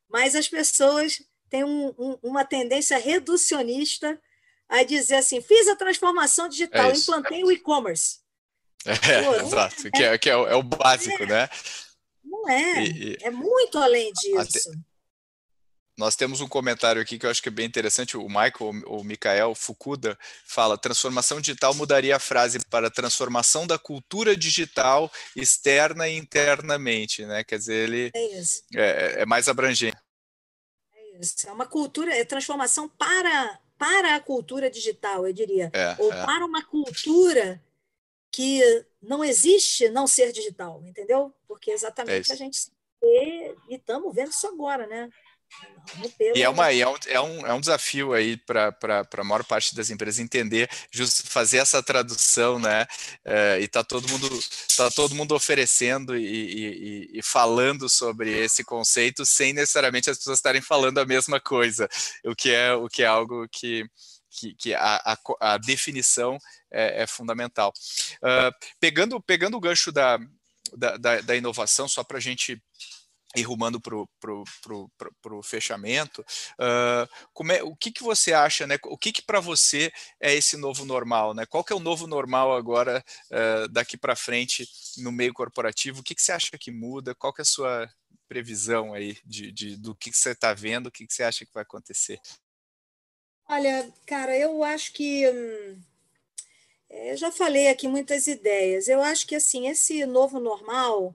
Speaker 3: Mas as pessoas têm um, um, uma tendência reducionista a dizer assim: fiz a transformação digital, é implantei o e-commerce.
Speaker 2: É, exato, é, que, é, que é, o, é o básico, né?
Speaker 3: Não é, e, é muito além disso. Até,
Speaker 2: nós temos um comentário aqui que eu acho que é bem interessante. O Michael, o Mikael Fukuda, fala: transformação digital mudaria a frase para transformação da cultura digital externa e internamente, né? Quer dizer, ele é, é, é mais abrangente.
Speaker 3: É Isso, é uma cultura, é transformação para, para a cultura digital, eu diria. É, Ou é. para uma cultura que não existe não ser digital, entendeu? Porque exatamente é a gente vê e estamos vendo isso agora, né?
Speaker 2: E é, uma, é, um, é, um, é um desafio aí para a maior parte das empresas entender, just fazer essa tradução, né? É, e tá todo mundo tá todo mundo oferecendo e, e, e, falando sobre esse conceito sem necessariamente as pessoas estarem falando a mesma coisa, o que é o que é algo que que, que a, a, a, definição é, é fundamental. Uh, pegando, pegando o gancho da, da, da, da inovação, só para a gente e rumando para o fechamento, uh, é, o que, que você acha, né? O que, que para você é esse novo normal, né? Qual que é o novo normal agora, uh, daqui para frente, no meio corporativo? O que, que você acha que muda? Qual que é a sua previsão aí de, de do que, que você está vendo? O que, que você acha que vai acontecer?
Speaker 3: Olha, cara, eu acho que hum, eu já falei aqui muitas ideias. Eu acho que assim esse novo normal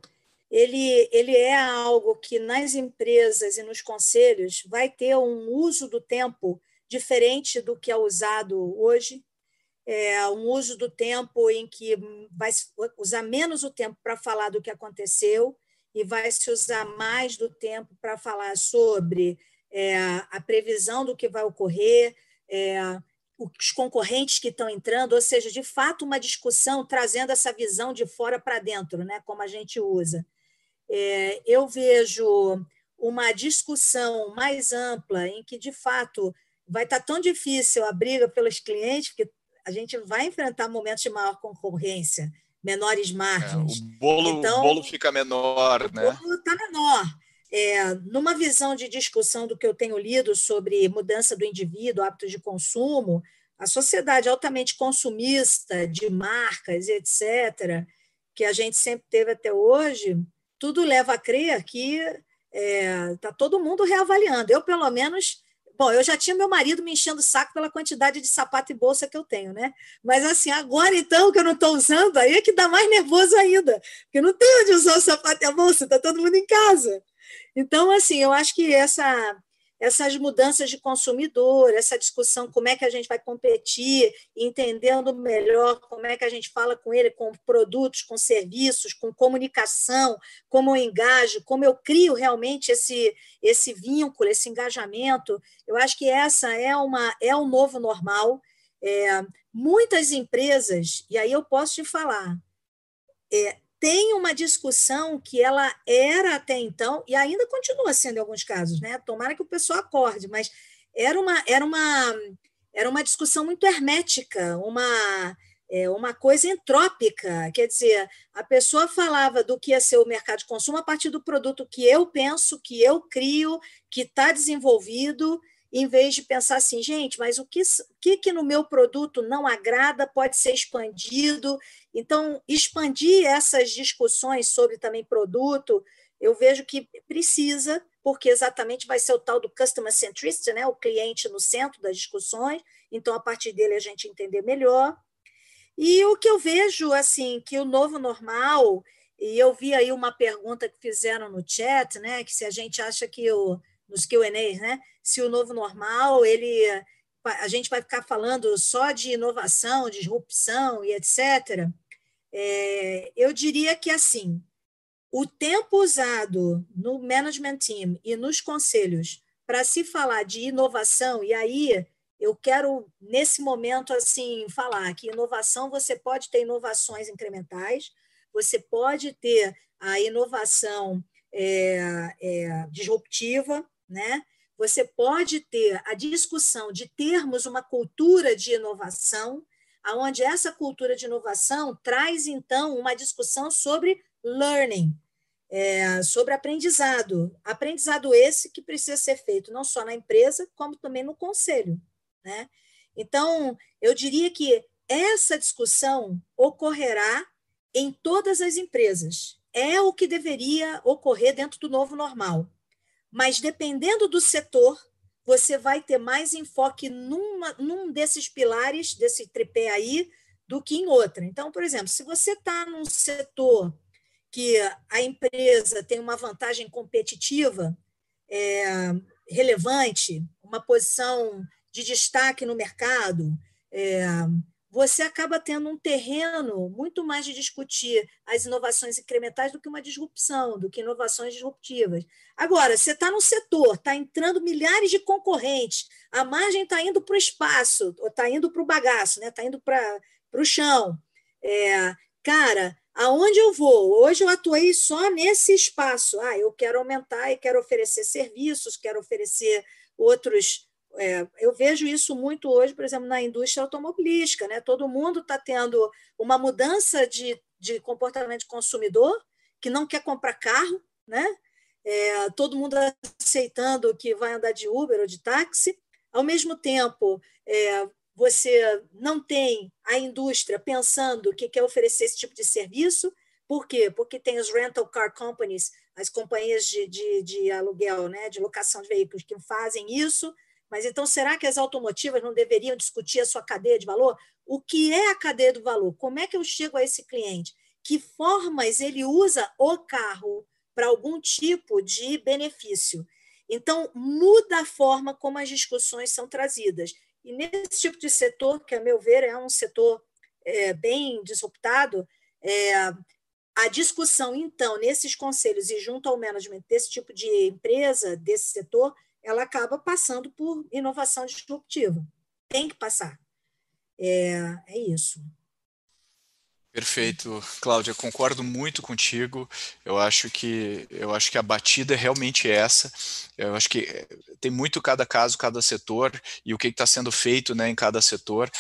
Speaker 3: ele, ele é algo que nas empresas e nos conselhos vai ter um uso do tempo diferente do que é usado hoje, é um uso do tempo em que vai usar menos o tempo para falar do que aconteceu e vai se usar mais do tempo para falar sobre é, a previsão do que vai ocorrer, é, os concorrentes que estão entrando, ou seja, de fato, uma discussão trazendo essa visão de fora para dentro, né, como a gente usa. É, eu vejo uma discussão mais ampla, em que, de fato, vai estar tão difícil a briga pelos clientes, porque a gente vai enfrentar momentos de maior concorrência, menores margens.
Speaker 2: É, o, bolo, então, o bolo fica menor,
Speaker 3: o
Speaker 2: né?
Speaker 3: O bolo está menor. É, numa visão de discussão do que eu tenho lido sobre mudança do indivíduo, hábitos de consumo, a sociedade altamente consumista de marcas, etc., que a gente sempre teve até hoje, tudo leva a crer que está é, tá todo mundo reavaliando. Eu, pelo menos, bom, eu já tinha meu marido me enchendo o saco pela quantidade de sapato e bolsa que eu tenho, né? Mas assim, agora então que eu não estou usando, aí é que dá mais nervoso ainda, porque não tem onde usar o sapato e a bolsa, está todo mundo em casa. Então, assim, eu acho que essa essas mudanças de consumidor, essa discussão como é que a gente vai competir, entendendo melhor como é que a gente fala com ele, com produtos, com serviços, com comunicação, como eu engajo, como eu crio realmente esse, esse vínculo, esse engajamento. Eu acho que essa é, uma, é um novo normal. É, muitas empresas, e aí eu posso te falar, é, tem uma discussão que ela era até então, e ainda continua sendo em alguns casos, né? Tomara que o pessoal acorde, mas era uma, era uma, era uma discussão muito hermética, uma, é, uma coisa entrópica. Quer dizer, a pessoa falava do que ia ser o mercado de consumo a partir do produto que eu penso, que eu crio, que está desenvolvido em vez de pensar assim, gente, mas o que, que, que no meu produto não agrada pode ser expandido. Então, expandir essas discussões sobre também produto, eu vejo que precisa, porque exatamente vai ser o tal do customer centricity, né? o cliente no centro das discussões, então, a partir dele, a gente entender melhor. E o que eu vejo, assim, que o novo normal, e eu vi aí uma pergunta que fizeram no chat, né, que se a gente acha que o nos Q&As, né? Se o novo normal, ele a gente vai ficar falando só de inovação, disrupção e etc. É, eu diria que assim, o tempo usado no management team e nos conselhos para se falar de inovação, e aí eu quero, nesse momento, assim, falar que inovação você pode ter inovações incrementais, você pode ter a inovação é, é, disruptiva, né? Você pode ter a discussão de termos uma cultura de inovação, aonde essa cultura de inovação traz então uma discussão sobre learning, é, sobre aprendizado, aprendizado esse que precisa ser feito não só na empresa como também no conselho, né? Então eu diria que essa discussão ocorrerá em todas as empresas. É o que deveria ocorrer dentro do novo normal mas dependendo do setor, você vai ter mais enfoque numa, num desses pilares, desse tripé aí, do que em outra. Então, por exemplo, se você está num setor que a empresa tem uma vantagem competitiva, é, relevante, uma posição de destaque no mercado, é, você acaba tendo um terreno muito mais de discutir as inovações incrementais do que uma disrupção, do que inovações disruptivas. Agora, você está no setor, está entrando milhares de concorrentes, a margem está indo para o espaço, está indo para o bagaço, está né? Tá indo para o chão. É, cara, aonde eu vou? Hoje eu atuei só nesse espaço. Ah, eu quero aumentar e quero oferecer serviços, quero oferecer outros é, eu vejo isso muito hoje, por exemplo, na indústria automobilística. Né? Todo mundo está tendo uma mudança de, de comportamento de consumidor que não quer comprar carro, né? É, todo mundo aceitando que vai andar de Uber ou de táxi. Ao mesmo tempo, é, você não tem a indústria pensando que quer oferecer esse tipo de serviço. Por quê? Porque tem os rental car companies, as companhias de, de, de aluguel, né, de locação de veículos, que fazem isso mas então, será que as automotivas não deveriam discutir a sua cadeia de valor? O que é a cadeia do valor? Como é que eu chego a esse cliente? Que formas ele usa o carro para algum tipo de benefício? Então, muda a forma como as discussões são trazidas. E nesse tipo de setor, que, a meu ver, é um setor é, bem disruptado, é, a discussão, então, nesses conselhos e junto ao management desse tipo de empresa, desse setor, ela acaba passando por inovação disruptiva. Tem que passar. É, é isso.
Speaker 2: Perfeito, Cláudia, concordo muito contigo. Eu acho que eu acho que a batida é realmente essa. Eu acho que tem muito cada caso, cada setor e o que está sendo feito, né, em cada setor.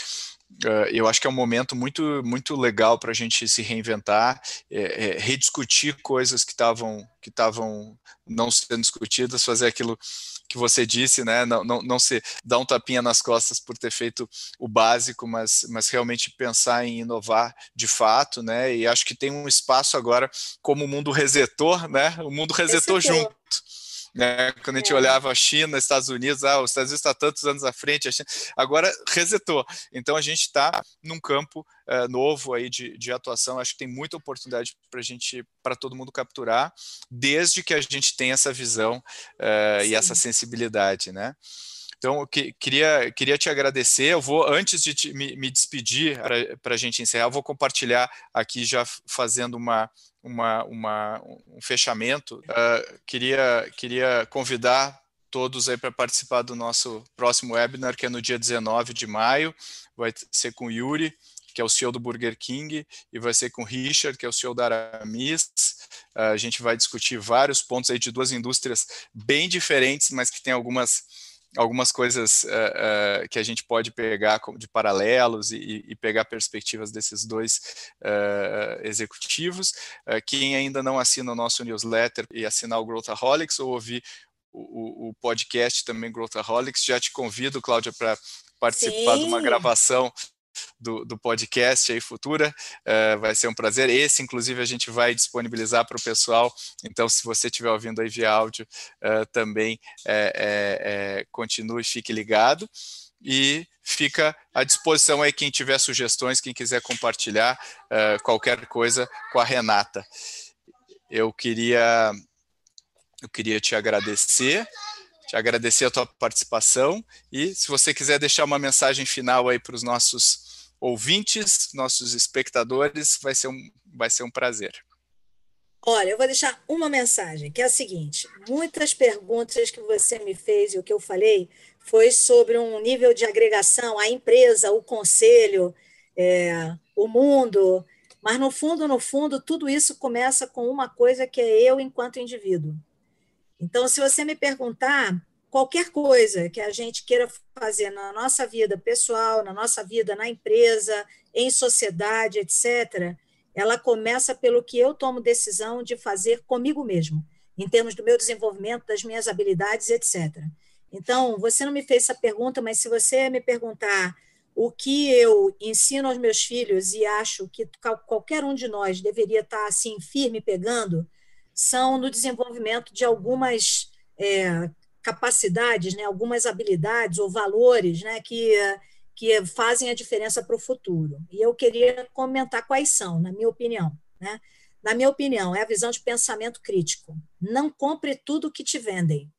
Speaker 2: Uh, eu acho que é um momento muito muito legal para a gente se reinventar, é, é, rediscutir coisas que estavam que estavam não sendo discutidas, fazer aquilo que você disse, né? Não, não, não se dar um tapinha nas costas por ter feito o básico, mas, mas realmente pensar em inovar de fato, né? E acho que tem um espaço agora, como o mundo resetou, né? O mundo resetou, junto. Né? Quando a gente é. olhava a China, Estados Unidos, ah, os Estados Unidos está tantos anos à frente, China, agora resetou. Então a gente está num campo uh, novo aí de, de atuação. Acho que tem muita oportunidade para gente, para todo mundo capturar, desde que a gente tenha essa visão uh, e essa sensibilidade, né? Então, que, queria, queria te agradecer. Eu vou, antes de te, me, me, despedir, para a gente encerrar, eu vou compartilhar aqui já fazendo uma, uma, uma, um fechamento. Uh, queria, queria convidar todos aí para participar do nosso próximo webinar, que é no dia 19 de maio. Vai ser com o Yuri, que é o CEO do Burger King, e vai ser com o Richard, que é o CEO da Aramis. Uh, a gente vai discutir vários pontos aí de duas indústrias bem diferentes, mas que tem algumas algumas coisas uh, uh, que a gente pode pegar de paralelos e, e pegar perspectivas desses dois uh, executivos. quem ainda não assina o nosso newsletter e assinar o Growthaholics ou ouvir o, o, podcast também Growthaholics, já te convido, Cláudia, para participar Sim. de uma gravação do, do podcast aí futura. Uh, vai ser um prazer. Esse, inclusive, a gente vai disponibilizar para o pessoal. Então, se você estiver ouvindo aí via áudio, uh, também é, é, continue, fique ligado. E fica à disposição aí quem tiver sugestões, quem quiser compartilhar uh, qualquer coisa com a Renata. Eu queria, eu queria te agradecer te agradecer a tua participação e se você quiser deixar uma mensagem final aí para os nossos ouvintes, nossos espectadores, vai ser um, vai ser um prazer.
Speaker 3: Olha, eu vou deixar uma mensagem, que é a seguinte: muitas perguntas que você me fez e o que eu falei foi sobre um nível de agregação, a empresa, o conselho, é, o mundo, mas no fundo, no fundo, tudo isso começa com uma coisa que é eu enquanto indivíduo. Então, se você me perguntar qualquer coisa que a gente queira fazer na nossa vida pessoal, na nossa vida na empresa, em sociedade, etc., ela começa pelo que eu tomo decisão de fazer comigo mesmo, em termos do meu desenvolvimento, das minhas habilidades, etc. Então, você não me fez essa pergunta, mas se você me perguntar o que eu ensino aos meus filhos e acho que qualquer um de nós deveria estar assim firme pegando, são no desenvolvimento de algumas é, capacidades, né, algumas habilidades ou valores né, que, que fazem a diferença para o futuro. E eu queria comentar quais são, na minha opinião. Né? Na minha opinião, é a visão de pensamento crítico. Não compre tudo que te vendem.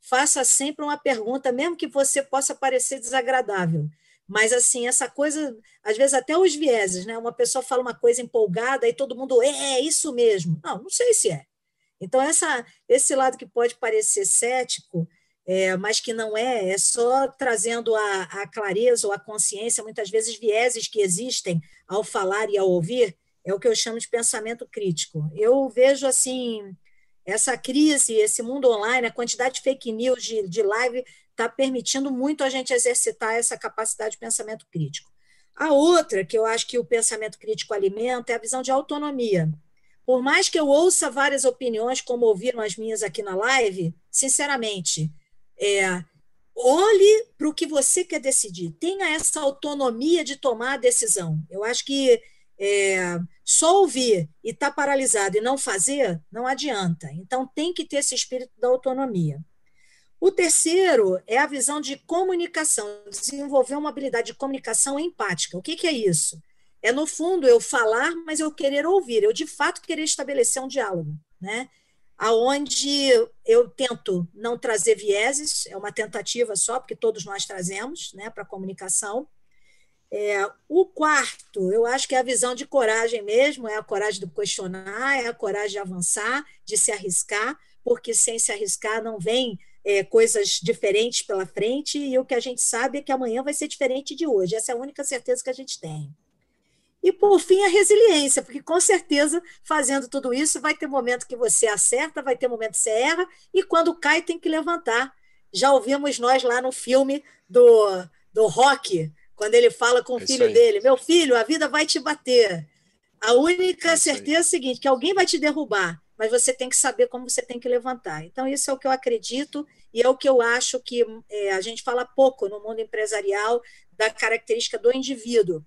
Speaker 3: faça sempre uma pergunta, mesmo que você possa parecer desagradável. Mas, assim, essa coisa, às vezes até os vieses, né? Uma pessoa fala uma coisa empolgada e todo mundo, é, é isso mesmo. Não, não sei se é. Então, essa, esse lado que pode parecer cético, é, mas que não é, é só trazendo a, a clareza ou a consciência, muitas vezes vieses que existem ao falar e ao ouvir, é o que eu chamo de pensamento crítico. Eu vejo assim essa crise, esse mundo online, a quantidade de fake news, de, de live, está permitindo muito a gente exercitar essa capacidade de pensamento crítico. A outra, que eu acho que o pensamento crítico alimenta, é a visão de autonomia. Por mais que eu ouça várias opiniões, como ouviram as minhas aqui na live, sinceramente, é, olhe para o que você quer decidir. Tenha essa autonomia de tomar a decisão. Eu acho que é, só ouvir e estar tá paralisado e não fazer, não adianta. Então, tem que ter esse espírito da autonomia. O terceiro é a visão de comunicação, desenvolver uma habilidade de comunicação empática. O que, que é isso? É, no fundo, eu falar, mas eu querer ouvir, eu de fato querer estabelecer um diálogo, né? Aonde eu tento não trazer vieses, é uma tentativa só, porque todos nós trazemos, né, para a comunicação, é, o quarto, eu acho que é a visão de coragem mesmo, é a coragem de questionar, é a coragem de avançar, de se arriscar, porque sem se arriscar não vem é, coisas diferentes pela frente, e o que a gente sabe é que amanhã vai ser diferente de hoje. Essa é a única certeza que a gente tem. E, por fim, a resiliência, porque com certeza, fazendo tudo isso, vai ter momento que você acerta, vai ter momento que você erra, e quando cai, tem que levantar. Já ouvimos nós lá no filme do, do rock, quando ele fala com o é filho dele: Meu filho, a vida vai te bater. A única é certeza é a seguinte: que alguém vai te derrubar, mas você tem que saber como você tem que levantar. Então, isso é o que eu acredito e é o que eu acho que é, a gente fala pouco no mundo empresarial da característica do indivíduo.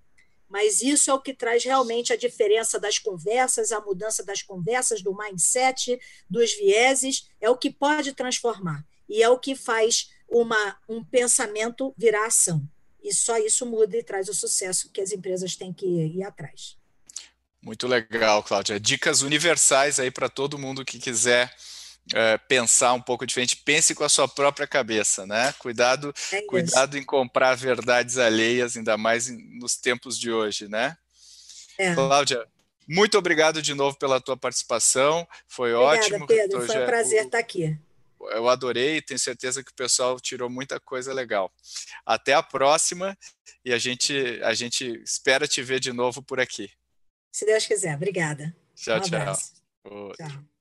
Speaker 3: Mas isso é o que traz realmente a diferença das conversas, a mudança das conversas, do mindset, dos vieses, é o que pode transformar. E é o que faz uma, um pensamento virar ação. E só isso muda e traz o sucesso que as empresas têm que ir atrás.
Speaker 2: Muito legal, Cláudia. Dicas universais aí para todo mundo que quiser é, pensar um pouco diferente. Pense com a sua própria cabeça, né? Cuidado, é cuidado em comprar verdades alheias, ainda mais nos tempos de hoje, né? É. Cláudia, muito obrigado de novo pela tua participação. Foi
Speaker 3: Obrigada,
Speaker 2: ótimo.
Speaker 3: Pedro. Foi um prazer estar aqui
Speaker 2: eu adorei, tenho certeza que o pessoal tirou muita coisa legal. Até a próxima e a gente, a gente espera te ver de novo por aqui.
Speaker 3: Se Deus quiser. Obrigada.
Speaker 2: Tchau, um tchau. Tchau.